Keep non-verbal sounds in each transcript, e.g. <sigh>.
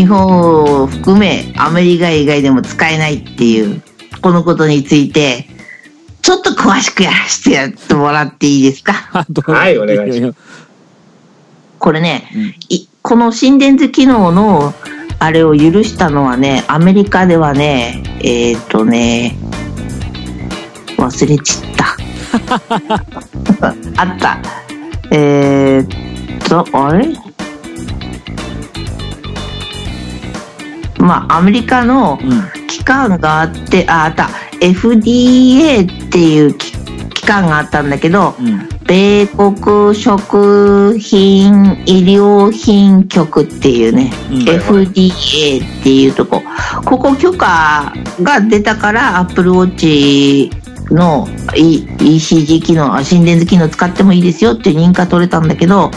日本を含めアメリカ以外でも使えないっていうこのことについてちょっと詳しくやらせてやってもらっていいですか？<laughs> はいお願いします。これね、うん。いこの心電図機能のあれを許したのはねアメリカではねえっ、ー、とね忘れちった。<laughs> あった。えー、っとあれ？まあアメリカのうん機関があってああった。FDA っていう機機関があったんだけどうん。米国食品医療品局っていうね、うん。FDA っていうとこ。ここ許可が出たから Apple Watch の E- ECG 機能あ心電図機能使ってもいいですよっていう認可取れたんだけど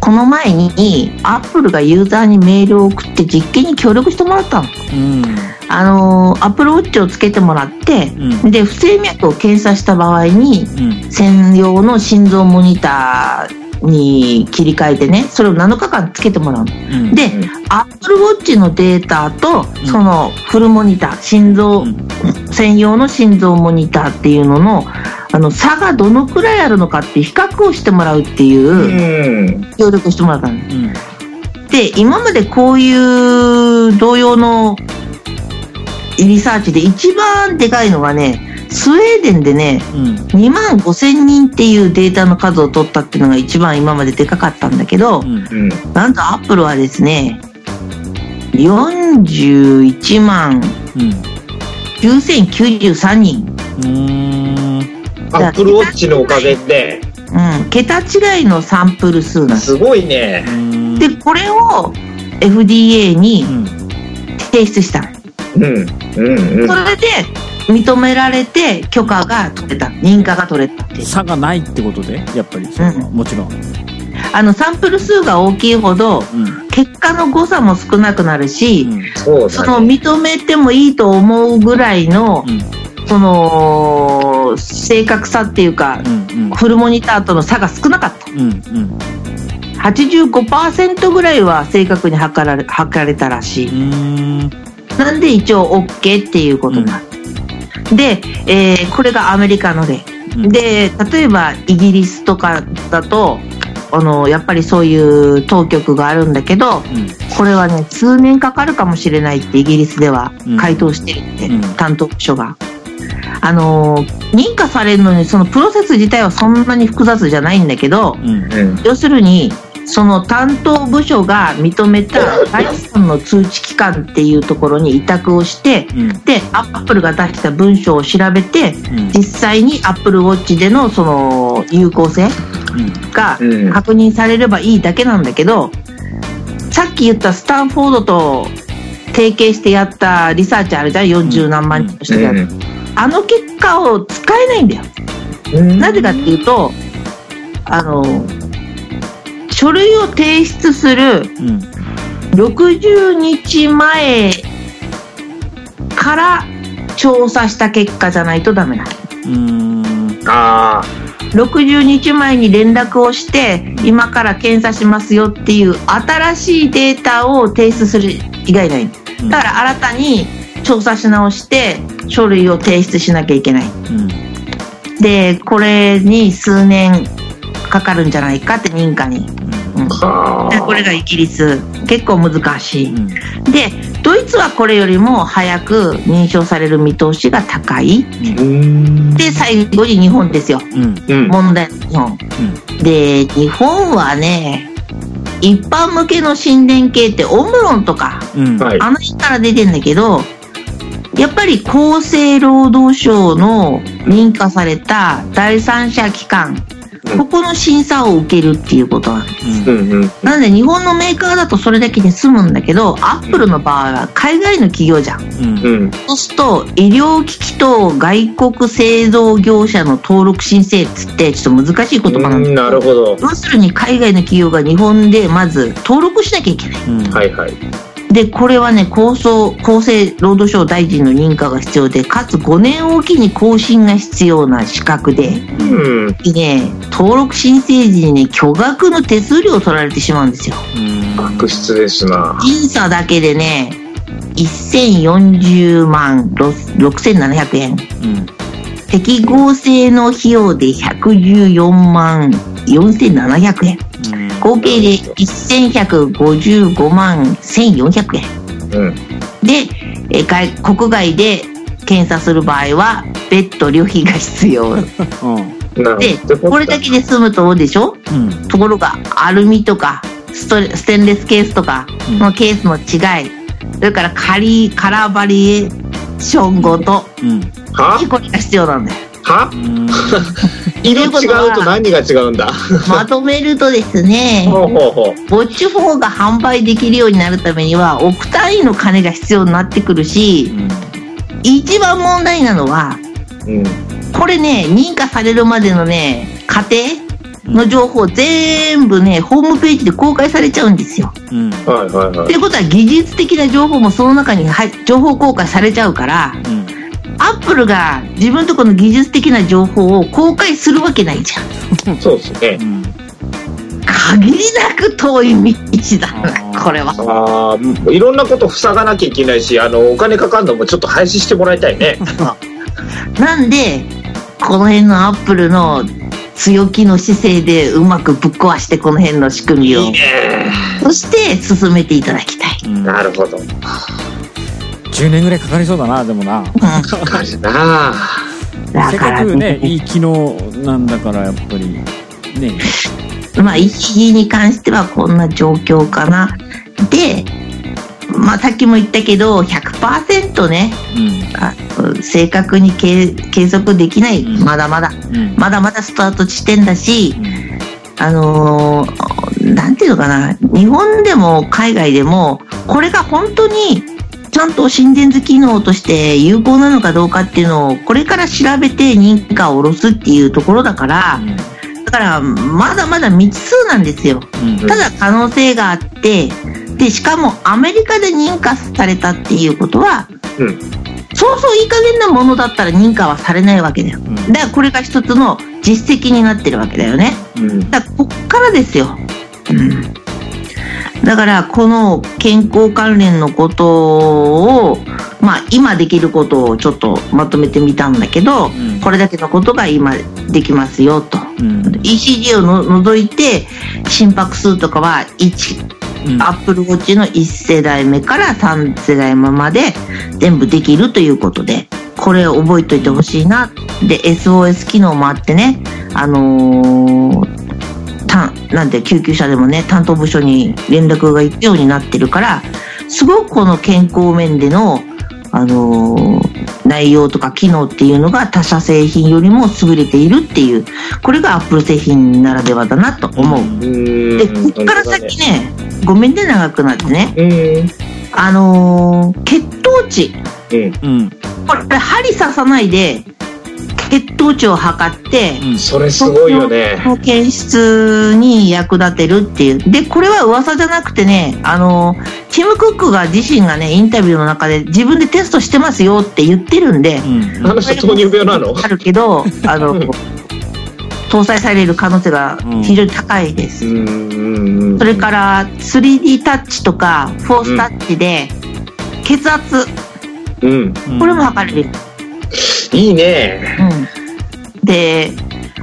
この前に Apple がユーザーにメールを送って実験に協力してもらったの。うん。あのー、Apple Watch をつけてもらって、うん。で不整脈を検査した場合にうん。専用の心臓モニターに切り替えてねそれを7日間つけてもらうの。うんで、うん。Apple Watch のデータとん。そのフルモニター心臓、うん。専用の心臓モニターっていうののあの差がどのくらいあるのかっていう比較をしてもらうっていううん。協力してもらったの。うん。で今までこういう同様のリサーチで一番でかいのがねスウェーデンでねうん。2万5千人っていうデータの数を取ったっていうのが一番今まででかかったんだけど、うん。うんなんとアップルはですね41万うん。9093人、アップルウォッチのおかげで。うん、桁違いのサンプル数なんです。すごいね。でこれを FDA にうん。提出した。のうん。うん。うん。それで認められて許可が取れた。認可が取れたっていう。差がないってことで？やっぱり。それはもちろん。あのサンプル数が大きいほどうん。結果の誤差も少なくなるし、そうそのだね。認めてもいいと思うぐらいのうん。その正確さっていうかうんうん。フルモニターとの差が少なかった。うんうん。85%ぐらいは正確に測られ測られたらしい。うん。なんで一応 OK っていうことになった、で、えーこれがアメリカの例。うん。で例えばイギリスとかだとあのやっぱりそういう当局があるんだけどこれはね数年かかるかもしれないってイギリスではうん。回答してるって、うん。担当部署が。あの認可されるのにそのプロセス自体はそんなに複雑じゃないんだけどうんうん。うん。要するにその担当部署が認めた第三の通知機関っていうところに委託をしてうん。でアップルが出した文章を調べてうん。実際にアップルウォッチでのその有効性がうん。確認されればいいだけなんだけどさっき言ったスタンフォードと提携してやったリサーチあるじゃん？40何万人の人が。あの結果を使えないんだよ。うん。なぜかっていうとあの書類を提出するうん。60日前から調査した結果じゃないとダメなのうん。あ60日前に連絡をして今から検査しますよっていう新しいデータを提出する以外ない。うん。だから新たに調査し直して書類を提出しなきゃいけない。うん。でこれに数年かかるんじゃないかって認可に、うん。これがイギリス。結構難しい。うん。でドイツはこれよりも早く認証される見通しが高い。うん。で最後に日本ですよ。問題の日本。で日本はね一般向けの心電計ってオムロンとかあの辺から出てんだけどやっぱり厚生労働省の認可された第三者機関うんここの審査を受けるっていうことなんです。うんうん。なので日本のメーカーだとそれだけで済むんだけどアップルの場合は海外の企業じゃん。うん。うん。そうすると医療機器と外国製造業者の登録申請っつってちょっと難しい言葉なんですうんなるほど。要するに海外の企業が日本でまず登録しなきゃいけない。うん。はいはいで、これはね、厚生、厚生労働省大臣の認可が必要で、かつ5年おきに更新が必要な資格で、うん。でね、登録申請時にね、巨額の手数料を取られてしまうんですよ。うん。悪質ですな。審査だけでね、1040万6700円。うん。適合性の費用で114万4700円。合計で1155万1400円。うん。で、えー外国外で検査する場合は、別途旅費が必要。うん。なでこれだけで済むとでしょう？ん。ところが、アルミとか、ストレステンレスケースとかうんのケースの違い、それからカリカラーバリエーションごと、うん。は？これが必要なんだよ。は？うん。色違うと何が違うんだ？まとめるとですね、ほうほうほウォッチ4が販売できるようになるためには、億単位の金が必要になってくるし、一番問題なのは、う。うん。これね、認可されるまでのね、過程の情報全部ね、ホームページで公開されちゃうんですよ。うん。はいはいはい。っていうことは技術的な情報もその中に入情報公開されちゃうから、うん。アップルが自分とこの技術的な情報を公開するわけないじゃん。そうですね。うん。限りなく遠い道だこれは。ああ、いろんなこと塞がなきゃいけないし、あの、お金かかるのもちょっと廃止してもらいたいね。なんで、この辺のアップルの強気の姿勢でうまくぶっ壊してこの辺の仕組みを、いいね。そして進めていただきたい。うんなるほど。10年ぐらいかかりそうだな、でもな。かかるなせっだかくね、いい機能なんだから、やっぱり、ね。まあ、ECG に関してはこんな状況かな。で、まあ、さっきも言ったけど、100%ね、うん。あ正確に計計測できない、うんまだまだ。うん。まだまだスタート地点だし、うんあのーなんていうのかな、日本でも海外でも、これが本当に、ちゃんと心電図機能として有効なのかどうかっていうのを、これから調べて認可を下ろすっていうところだから、だから、まだまだ未知数なんですよ。うん。ただ可能性があって、で、しかもアメリカで認可されたっていうことは、うんそうそういい加減なものだったら認可はされないわけだよ。うんだからこれが一つの実績になってるわけだよね。うん。だからこっからですよ。うん。だからこの健康関連のことを、まあ今できることをちょっとまとめてみたんだけど、んこれだけのことが今できますよと。うん。ECG をの除いて心拍数とかは1うん。アップルウォッチの1世代目から3世代目まで全部できるということで、これを覚えておいてほしいな。で、SOS 機能もあってね、あのーたなんて救急車でもね、担当部署に連絡が行くようになってるから、すごくこの健康面での、あのー内容とか機能っていうのが他社製品よりも優れているっていう、これがアップル製品ならではだなと思う。うん。で、こっから先ね、ごめんね、長くなってね。うん。あのー血糖値。うん。うん。これ、針刺さないで、血糖値を測って、うん。それすごいよね。の検出に役立てるっていう。で、これは噂じゃなくてね、あのー、ティム・クックが自身がね、インタビューの中で自分でテストしてますよって言ってるんで、うん。あの人糖尿病なの？あるけど、<laughs> あの、搭載される可能性が非常に高いです。うん。それから、3D タッチとか、フォースタッチで、血圧、うん。これも測れる。いいね。うん。で、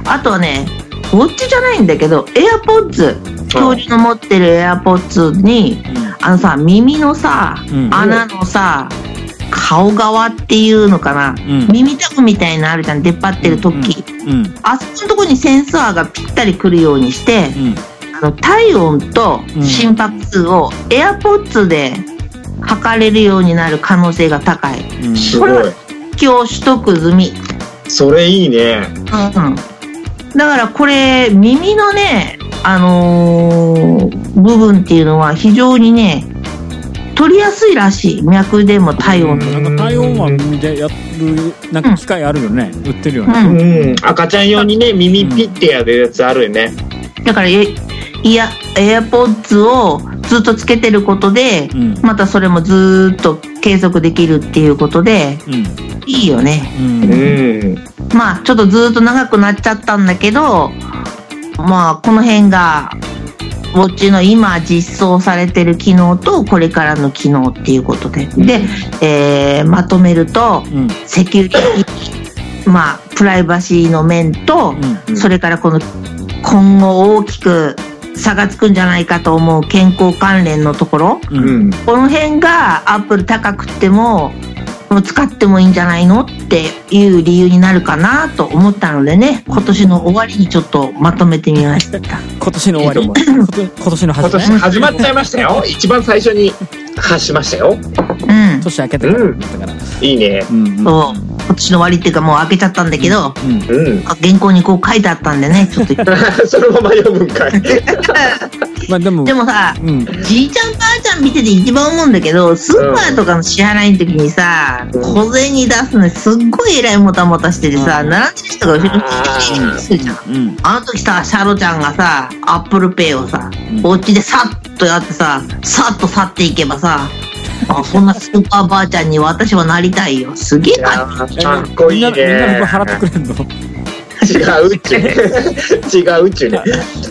あとはね、ウォッチじゃないんだけど、AirPods、恐竜の持ってる AirPods に、あのさ、耳のさ、うん穴のさ、顔側っていうのかな、うん。耳たぶみたいなのあるじゃん、出っ張ってる時、うん。あそこのとこにセンサーがぴったりくるようにして、うん。あの体温と心拍数を AirPods で測れるようになる可能性が高い。うん。すごい。今日取得済み。それいいね。うん。だからこれ、耳のね、あのー部分っていうのは非常にね、取りやすいらしい。脈でも体温の。なんか体温は耳でやる、なんか機械あるよね。売ってるよう。ね。うんん。赤ちゃん用にね、耳ピッてやるやつあるよね。だから、えいや、AirPods をずっとつけてることで、うんまたそれもずーっと継続できるっていうことで、うんいいよね。うんうん。まあ、ちょっとずーっと長くなっちゃったんだけど、まあ、この辺が、ウォッチの今実装されてる機能と、これからの機能っていうことで。で、えーまとめると、うんセキュリティ、まあ、プライバシーの面と、うんそれからこの、今後大きく差がつくんじゃないかと思う健康関連のところ、ううんん。この辺がアップル高くっても、もう使ってもいいんじゃないのっていう理由になるかなと思ったのでね、今年の終わりにちょっとまとめてみました。今年の終わりいいと今年の今初め年始まっちゃいましたよ。一番最初に発しましたよ。うん。年明けてからだからいいね。うんうんそう。今年の終わりっていうかもう開けちゃったんだけど、うんうん。原稿にこう書いてあったんでね、ちょっと。<laughs> そのまま読むんかい。<laughs> まあでもでもさ、うんじいちゃんばあちゃん見てて一番思うんだけど、スーパーとかの支払いの時にさ、うん小銭出すのすっごい偉いもたもたしててさ、うん並んでる人が後ろにいてるじゃん。うんあの時さ、シャロちゃんがさ、 Apple Pay をさ、うんお家でさっとやってさ、さっと去っていけばさ、あそんなスーパーばあちゃんに私はなりたいよ。すげえかーかっこいいね。みんなみんなの分払ってくれんの？違うっちゅね。<laughs> 違うっちゅね。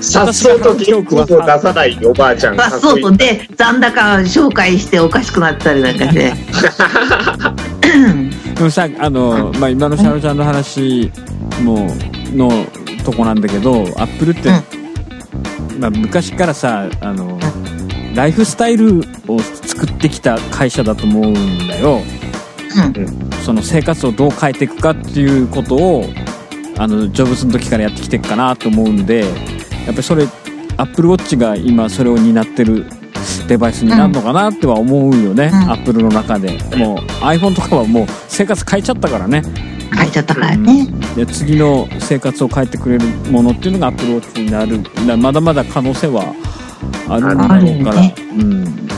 さっそうと現金を出さないおばあちゃん。かあっそうで、残高紹介しておかしくなったりなんかして。<laughs> でもさあの、まあ、今のシャロちゃんの話ものとこなんだけどアップルって、まあ、昔からさあのライフスタイルを作ってきた会社だと思うんだよ。うん。その生活をどう変えていくかっていうことをあのジョブズの時からやってきてるかなと思うんでやっぱりそれアップルウォッチが今それを担ってるデバイスになるのかなっては思うよね、うん。アップルの中で。もう iPhone とかはもう生活変えちゃったからね。書いちゃったからね。で次の生活を変えてくれるものっていうのがアップルウォッチになる。だまだまだ可能性はあるだろうから、ねうん、うん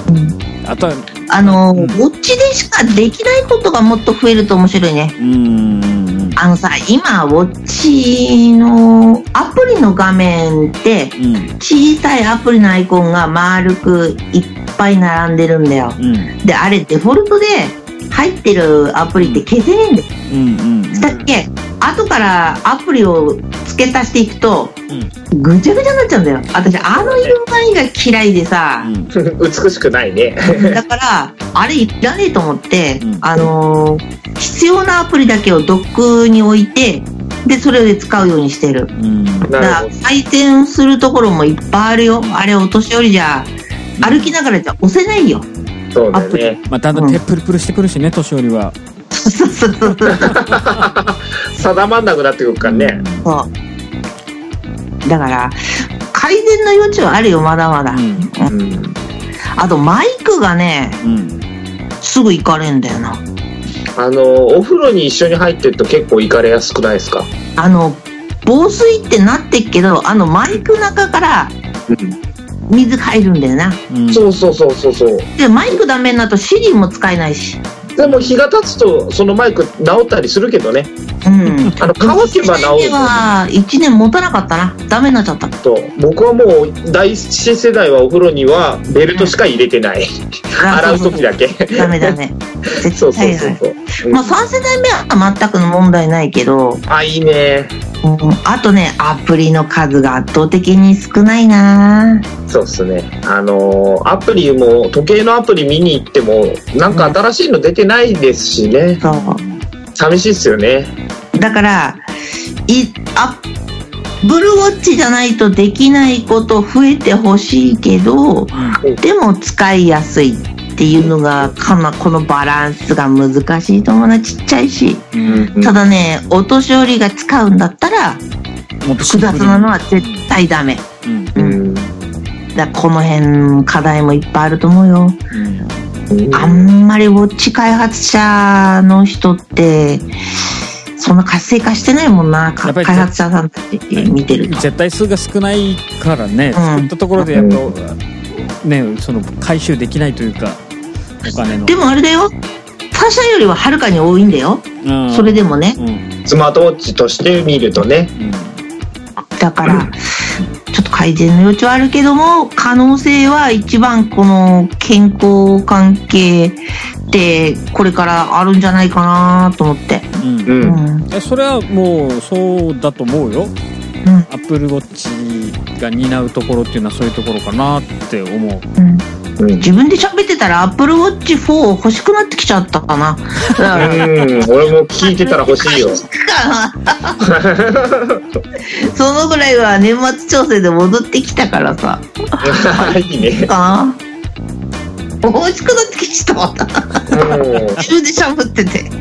あとはあの、うんウォッチでしかできないことがもっと増えると面白いね。うんあのさ、今、ウォッチのアプリの画面って、うん小さいアプリのアイコンが丸くいっぱい並んでるんだよ。うんで、あれデフォルトで入ってるアプリって消せねえんだよ。うんうんだっけ後からアプリを付け足していくと、うんぐちゃぐちゃになっちゃうんだよ。私、あの色合いが嫌いでさ、うん美しくないね。だから、あれいらねえと思って、うんあのー必要なアプリだけをドックに置いて、で、それで使うようにしてる。うんだからなるほど。回転するところもいっぱいあるよ。あれ、お年寄りじゃ、歩きながらじゃ押せないよ。そうだよね。まあ、だんだん手プルプルしてくるしね年寄りはそうそうそうそう。定まんなくなってくるからね。そう。だから、改善の余地はあるよ、まだまだ。うんうん。あと、マイクがね、うんすぐ行かれんだよな。あの、お風呂に一緒に入ってると結構行かれやすくないですか？あの、防水ってなってっけど、あのマイク中から水入るんだよな。うんそうそうそうそうそう。で、マイクダメになるとシリも使えないし。でも日が経つとそのマイク治ったりするけどね。うん。あの乾けば治でる。は、1年持たなかったな。ダメになっちゃった。と僕はもう第一世代はお風呂にはベルトしか入れてない。<laughs> 洗う時だけ。ダメダメ。<laughs> 絶そうそうそうそう。うんまあ、3世代目は全くの問題ないけど、あ、いいね。うんあとね、アプリの数が圧倒的に少ないなそうっすね。あのーアプリも、時計のアプリ見に行っても、なんか新しいの出てないですしね。そう。寂しいっすよね。だから、い、あ、ブルーウォッチじゃないとできないこと増えてほしいけど、でも使いやすいっていうのが、かな、このバランスが難しいと思うな、ちっちゃいし。うんただね、お年寄りが使うんだったら、複雑なのは絶対ダメ。うんうん。だこの辺、課題もいっぱいあると思うよ。うんあんまりウォッチ開発者の人って、そんな活性化してないもんな、かやっぱり開発者さんたち見てると。絶対数が少ないからね、ういったところでやっぱ、ねその回収できないというかお金のでもあれだよ、他社よりははるかに多いんだよ。うんそれでもね。うんスマートウォッチとして見るとね。うんだから、<laughs> 改善の余地はあるけども、可能性は一番この健康関係ってこれからあるんじゃないかなと思って。うんう。うんそれはもうそうだと思うようん。アップルウォッチが担うところっていうのはそういうところかなって思ううんうん。自分で喋ってたら Apple Watch 4欲しくなってきちゃったかな。うん、俺も聞いてたら欲しいよ。<laughs> そのぐらいは年末調整で戻ってきたからさ。<laughs> いいね。かな欲しくなってきちゃった。うん自分で喋ってて。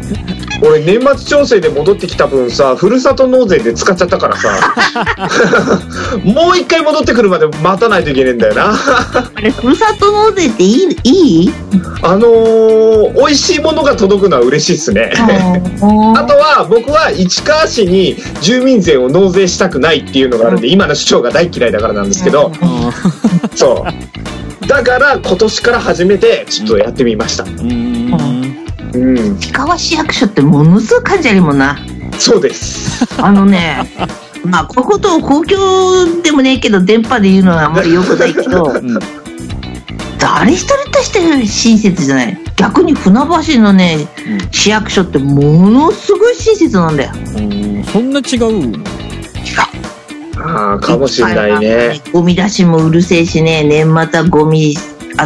俺年末調整で戻ってきた分さふるさと納税で使っちゃったからさ。<laughs> もう一回戻ってくるまで待たないといけねえんだよな。あれ、ふるさと納税っていいいい？あのー、美味しいものが届くのは嬉しいっすね。<laughs> あとは僕は市川市に住民税を納税したくないっていうのがあるんで今の市長が大嫌いだからなんですけど。そう。だから今年から初めてちょっとやってみました。うんうん氷川市役所ってものすごい感じあるもんな。そうですあのね、<laughs> まあ、こういうことを公共でもねえけど、電波で言うのはあんまり良くないけど、うん誰一人として親切じゃない。逆に船橋のね、市役所ってものすごい親切なんだよ。うんそんな違うの？ああかもしれないね。ゴミ出しもうるせえしね、年末はゴミ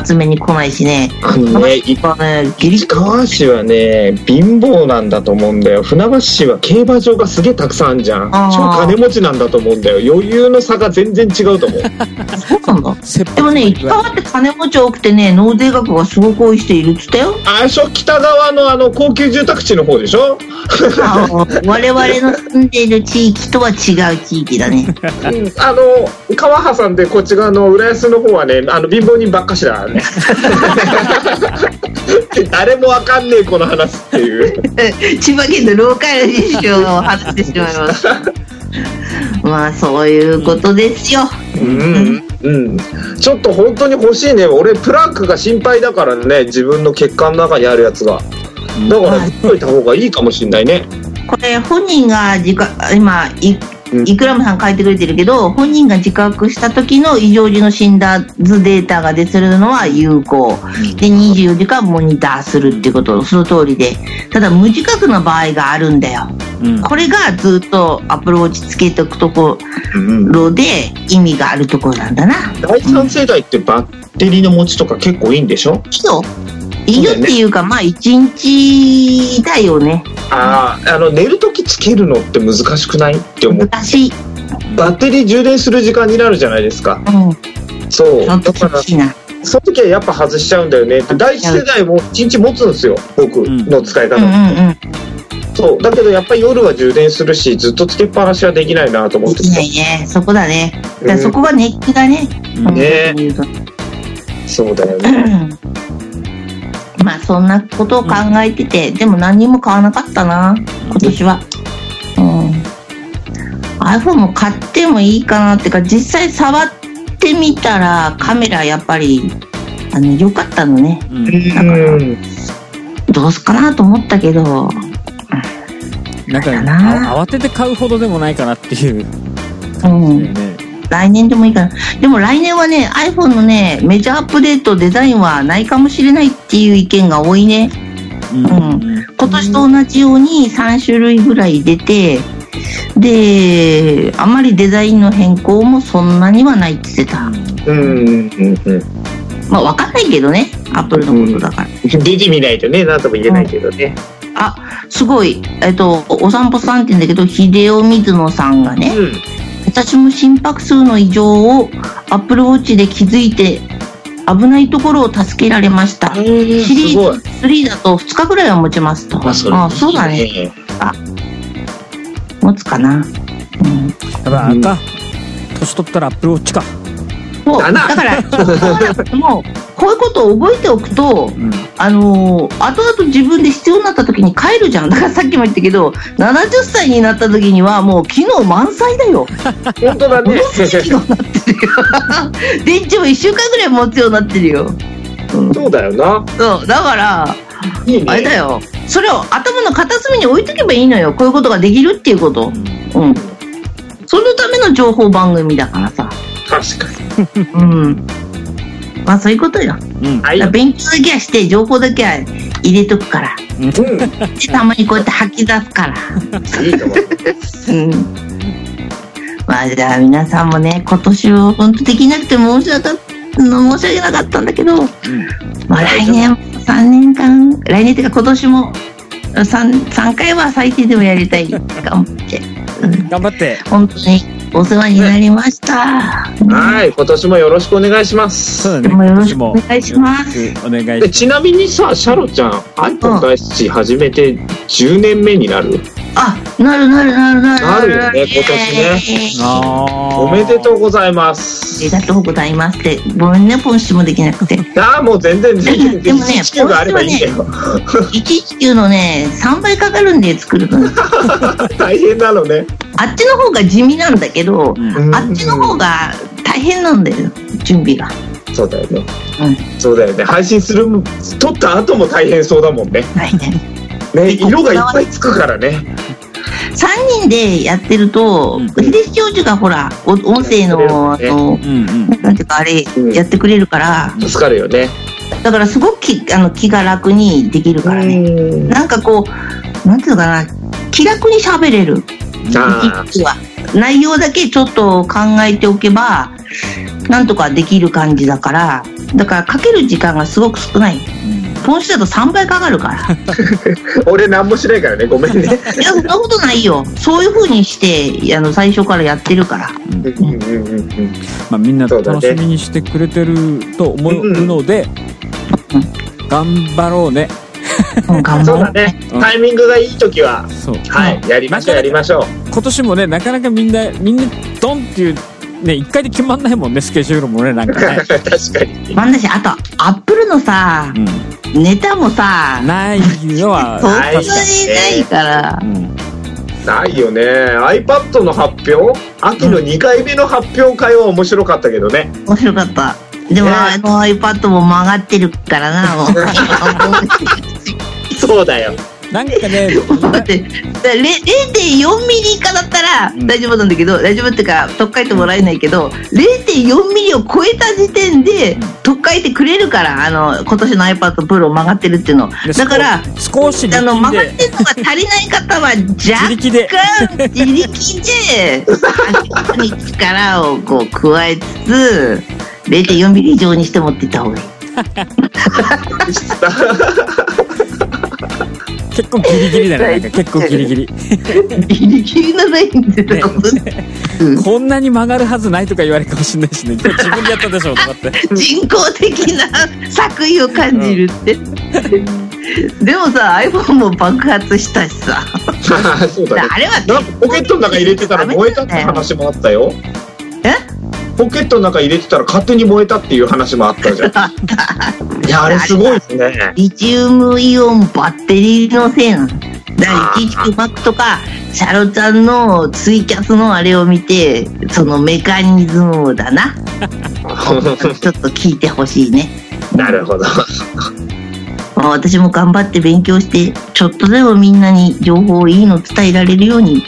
集めに来ないしね。あのねやっぱね、ギリ市川市はね貧乏なんだと思うんだよ。船橋市は競馬場がすげえたくさんあるじゃん。超金持ちなんだと思うんだよ。余裕の差が全然違うと思う。<laughs> そうなんだ。でもね、市川って金持ち多くてね、納税額がすごく多い人いるっつったよ。あれでしょ北側のあの高級住宅地の方でしょ、我々の住んでいる地域とは違う地域だね。うん、あの川挟んでこっち側の浦安の方はねあの貧乏人ばっかしだね <laughs> 誰もわかんねえこの話っていう <laughs> 千葉県のローカル事情を話してしまいました。<laughs> <laughs> まあ、そういうことですよ。うん、うん、ちょっと本当に欲しいね俺プランクが心配だからね自分の血管の中にあるやつがだからはい打っといた方がいいかもしれないねこれ、本人が自覚、今、いうんイクラムさん書いてくれてるけど、本人が自覚した時の異常時の診断図データが出するのは有効。で、24時間モニターするっていうこと、その通りで。ただ、無自覚な場合があるんだよ。うんこれがずっとアプローチつけておくとこうんろで意味があるところなんだな。第三世代ってバッテリーの持ちとか結構いいんでしょ？いいよ。いいよっていうか、まあ、一日だよね。あああの寝る時つけるのって難しくないって思う難しい。バッテリー充電する時間になるじゃないですかうん。そうだから厳しいな。その時はやっぱ外しちゃうんだよねで第一世代も一日持つんですよ僕の使い方、うんうんうん。そうだけどやっぱり夜は充電するしずっとつけっぱなしはできないなと思ってできないね。そこだね。だからそこが熱気だね。うんねそうだよねまあそんなことを考えてて、でも何にも買わなかったな、今年は。うん。iPhone も買ってもいいかなっていうか、実際触ってみたらカメラやっぱり、あの、良かったのね。うんだからうんどうすっかなと思ったけど、なんか慌てて買うほどでもないかなっていううん。ね来年でもいいかな。でも来年はね、iPhone のね、メジャーアップデートデザインはないかもしれないっていう意見が多いね。うんうん今年と同じように3種類ぐらい出て、で、あまりデザインの変更もそんなにはないって言ってた。うんうんうんまあわかんないけどね、アップルのことだから。出てみないとね何とも言えないけどねあ、すごい、えっと、お散歩さんって言うんだけど、秀夫水野さんがね、うん私も心拍数の異常をアップルウォッチで気づいて、危ないところを助けられました。シリーズ3だと2日ぐらいは持ちますと。まあそれあそうだね。ね持つかな。うんやっぱあれか年取ったらアップルウォッチかそうだから、もう、こういうことを覚えておくと、うんあのー後々自分で必要になった時に帰るじゃん。だからさっきも言ったけど、70歳になった時にはもう機能満載だよ。<laughs> 本当だね機能になってるよ。<laughs> 電池も1週間ぐらい持つようになってるよ。うん、そうだよなそう、だから、いいねあれだよ。それを頭の片隅に置いとけばいいのよ。こういうことができるっていうこと。うん。そのための情報番組だからさ。確かに。<laughs> うん。まあそういうことよ。うん。勉強だけはして、情報だけは入れとくから。うん。で、たまにこうやって吐き出すから。いいと思います。うん。まあじゃあ皆さんもね、今年は本当できなくて申し訳なか申し訳なかったんだけど、まあ来年も3年間、来年っていうか今年も3、三回は最低でもやりたい。頑張って。うん頑張って。本当にお世話になりました。はい。今年もよろしくお願いします。そうだね。でもよろしくお願いしますお願いしでます。ちなみにさ、シャロちゃん、iPhone 開始始めて10年目になる？あ、なるなるなるなるなるよね今年ね。おめでとうございまありす。がとうございますって。ごめんね、ポンシもできなくて。ああ、もう全然全然、でもね地球があればいいんだよ。119のね、3倍かかるんで作るの。<laughs> 大変なのね。あっちの方が地味なんだけど、うんあっちの方が大変なんだよ、準備が。そうだよね。うんそうだよね。配信する、撮った後も大変そうだもんね。大変。ね、結構色がいっぱいつくからね。3人でやってると、うん秀樹教授がほら、お音声の、あねの、うんうん。なんていうか、あれうん、やってくれるから、助かるよね。だからすごく気あの気が楽にできるからね。うんなんかこう、なんていうのかな、気楽に喋れる。内容だけちょっと考えておけば、なんとかできる感じだから、だからかける時間がすごく少ない。ポンシだと3倍かかるから。ー <laughs> 俺何もしないからね。ごめんね。いや、そんなことないよ。そういう風にして、あの、最初からやってるから。うんうんうんうんまあみんな楽しみにしてくれてると思うのでうん、頑張ろうね。そう張ろうだね。タイミングがいい時は、そう。はい、やりましょう、やりましょう。今年もね、なかなかみんな、みんなドンっていう、ね、一回で決まんないもんね、スケジュールもね、なんかね。<laughs> 確かに。まんだし、あと、アップルのさ、うネタもさん。、ないのは、そんなないにないからう。ん。ないよね。iPad の発表？秋の2回目の発表会は面白かったけどね。面白かった。でも、ねあの iPad も曲がってるからな、もう。<laughs> そうだよ。なんかね、だって、だれ0.4ミリ以下だったらうん大丈夫なんだけど、大丈夫っていうか、取っかえてもらえないけど、0.4ミリを超えた時点で、取っかえてくれるから、あの、今年の iPad Pro 曲がってるっていうの。でだから、少しあの、曲がっ力てるのが足りない方は、自若力で、干、自力で、足に力をこう加えつつ、0.4ミリ以上にして持っていった方がいい。<laughs> 結構ギリギリだね、<laughs> 結構ギリギリ。ギリギリなラインでたことうん <laughs> こんなに曲がるはずないとか言われるかもしれないしね、今 <laughs> 日自分でやったでしょ、とかって。人工的な作為を感じるって。でもさ、iPhone も爆発したしさ。そうだね。あれはポケットの中入れてたら燃えたって話もあったよ。えポケットの中入れてたら勝手に燃えたっていう話もあったじゃん。<laughs> いや、あれすごいですね。リチウムイオンバッテリーのせいなの。だから119マックとか、シャロちゃんのツイキャスのあれを見て、そのメカニズムだな。<laughs> ちょっと聞いてほしいね。なるほど。まあ私も頑張って勉強して、ちょっとでもみんなに情報いいの伝えられるように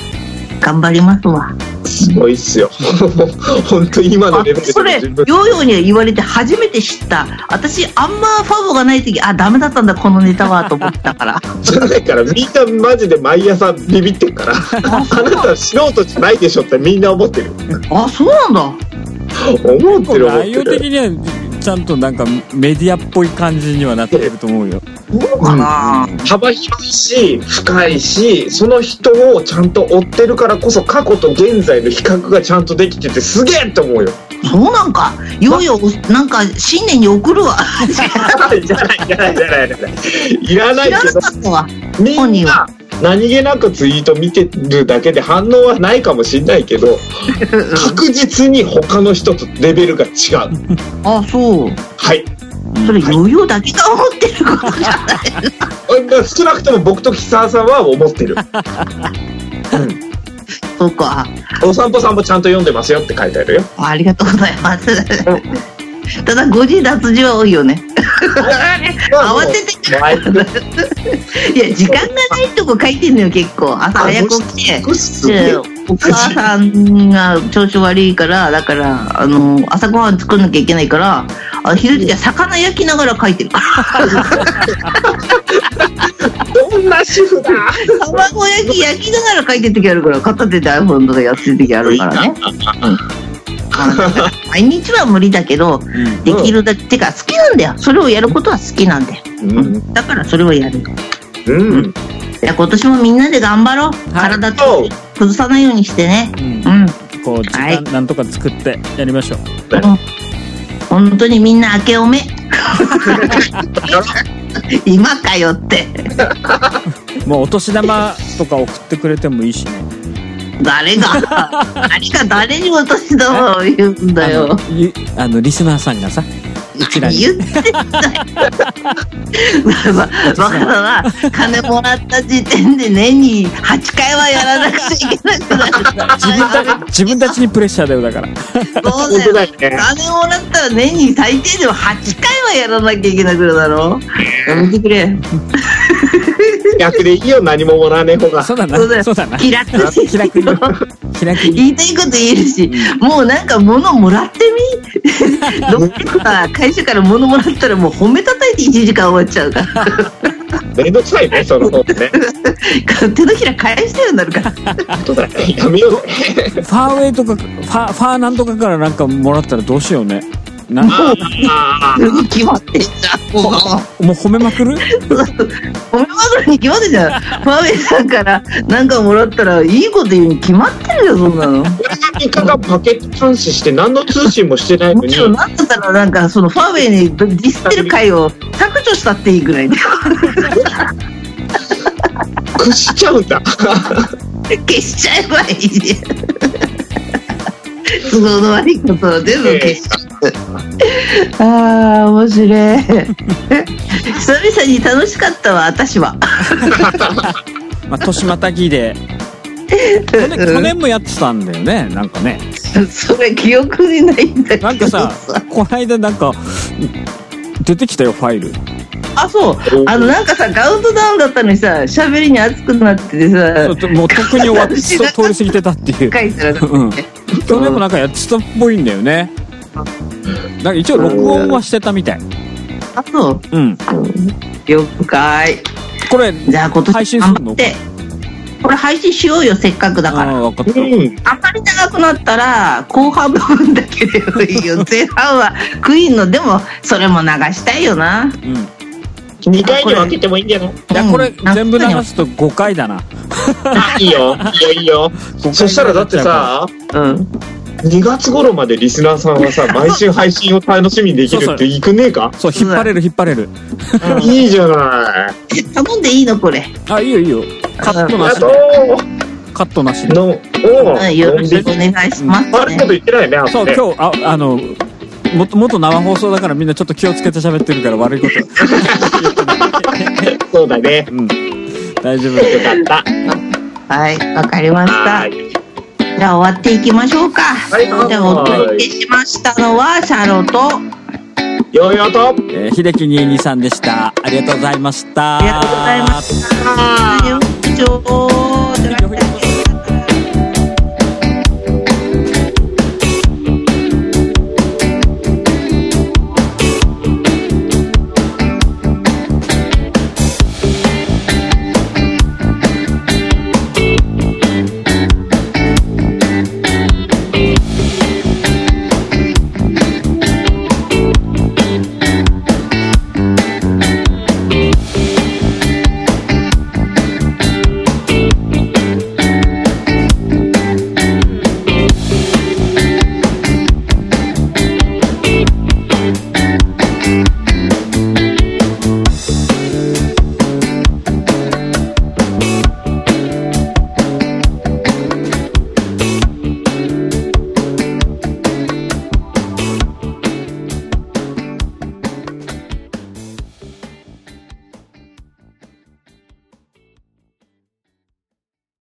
頑張りますわ。すごいっすよ。<laughs> 本当に今のあレベルでそれ、ヨーヨーに言われて初めて知った。私、あんまファボがない時、あ、ダメだったんだ、このネタは、と思ったから。<laughs> じゃないからみんなマジで毎朝ビビってるからあなた素人じゃないでしょってみんな思ってるあ、そうなんだ。思ってる思っ内容てる的には、ちゃんとなんかメディアっぽい感じにはなってると思うよ。そうかな、幅広いし深いしその人をちゃんと追ってるからこそ過去と現在の比較がちゃんとできててすげえって思うよそうなんか。ヨーヨー、なんか、新年に送るわ。じゃないじゃないじゃないじゃないいらない知らなけど本人はな何気なくツイート見てるだけで反応はないかもしれないけど確実に他の人とレベルが違うあ、そう。はいそれ、ヨーヨーだけが思ってることじゃない。少なくとも僕と木沢さんは思ってるそうか。お散歩さんもちゃんと読んでますよって書いてあるよありがとうございます。ただ誤字脱字は多いよね。慌てていや、時間がないとこ書いてんのよ、結構。朝早く起きて。お母さんが調子悪いから、だから、あの、朝ごはん作んなきゃいけないから、あひどい時は魚焼きながら書いてるから。どんな主婦だ <laughs> 卵焼き焼きながら書いてる時あるから、片手で iPhone とかやってる時あるからね。<laughs> 毎日は無理だけど、うんできるだけ、てか好きなんだよ。それをやることは好きなんだよ。うんだからそれをやる。うんじゃあ今年もみんなで頑張ろう。体と崩さないようにしてね。うんうん。こう時はい間なんとか作ってやりましょう本当にみんな明けおめ。<laughs> 今かよって。<laughs> もうお年玉とか送ってくれてもいいしね誰が、<laughs> 何か誰にお年玉を言うんだあよあのリスナーさんがさうちらに言ってんだよ。まあ、バカだな。金もらった時点で年に8回はやらなくちゃいけなくなる。自分たち自分たちにプレッシャーだよだからそう本だよ。金もらったら年に最低でも8回はやらなきゃいけなくなるだろやめてくれ。逆でいいよ何ももらわねえ方がそうだなそうだよそうだな気楽に気楽に気楽に言いたいこと言えるし、もうなんか物もらってみ？<laughs> どっか会社から物もらったらもう褒めたたいて1時間終わっちゃうから。めんどくさいねその方ね手のひら返したようになるから。本当だねやめようファーウェイとかファファーなんとかからなんかもらったらどうしようねなもあすぐ決まってんじゃん。もう。う褒めまくる？褒めまくるに決まってんじゃん。ファーウェイさんからなんかもらったらいいこと言うに決まってるよ、そんなの。何かがパケット監視して何の通信もしてないのにもちろん、なんだったらなんかそのファーウェイにディスってる回を削除したっていいぐらいで。消しちゃうんだ消しちゃえばいい。都合の悪いことを全部消しちゃう。<laughs> ああ、面白い。<laughs> 久々に楽しかったわ、私は。<laughs> まあ年またぎで。去年去年もやってたんだよねなんかね。それ記憶にないんだけどなんかさこの間なんか出てきたよファイル。あ、そう。あの、なんかさ、カウントダウンだったのにさ、喋りに熱くなっててさ、そうもうとっくに終わって通り過ぎてたっていう。書いてある。うん。去年もなんかやってたっぽいんだよねなんか一応録音はしてたみたいあ、そう。うん了解。これじゃあ今配年信すんの？これ配信しようよ、せっかくだから。ああ分かったうんあんまり長くなったら、後半部分だけでもいいよ。<laughs> 前半はクイーンの、でも、それも流したいよな。うん2回に分けてもいいんじゃない？いやこれうん全部流すと5回だなあいいよいいよいいよ <laughs> そしたらだってさうん。2月頃までリスナーさんはさ毎週配信を楽しみにできるっていくねえか？<laughs> そう引っ張れる引っ張れる。いいじゃない。頼んでいいのこれ。あいいよいいよ。カットなしで。カットなしで。うのおう。んよろしくお願いします、悪いことね。言ってないねあそうね今日ああのもっともっと生放送だからみんなちょっと気をつけて喋ってるから悪いこと。<laughs> そうだね。うん。大丈夫。よかった。はい、わかりました。は。いじゃあ終わっていきましょうか。はいではお届けしましたのは、シャロと、よいよとえー、秀樹22さんでしたありがとうございましたありがとうございました。よ以上。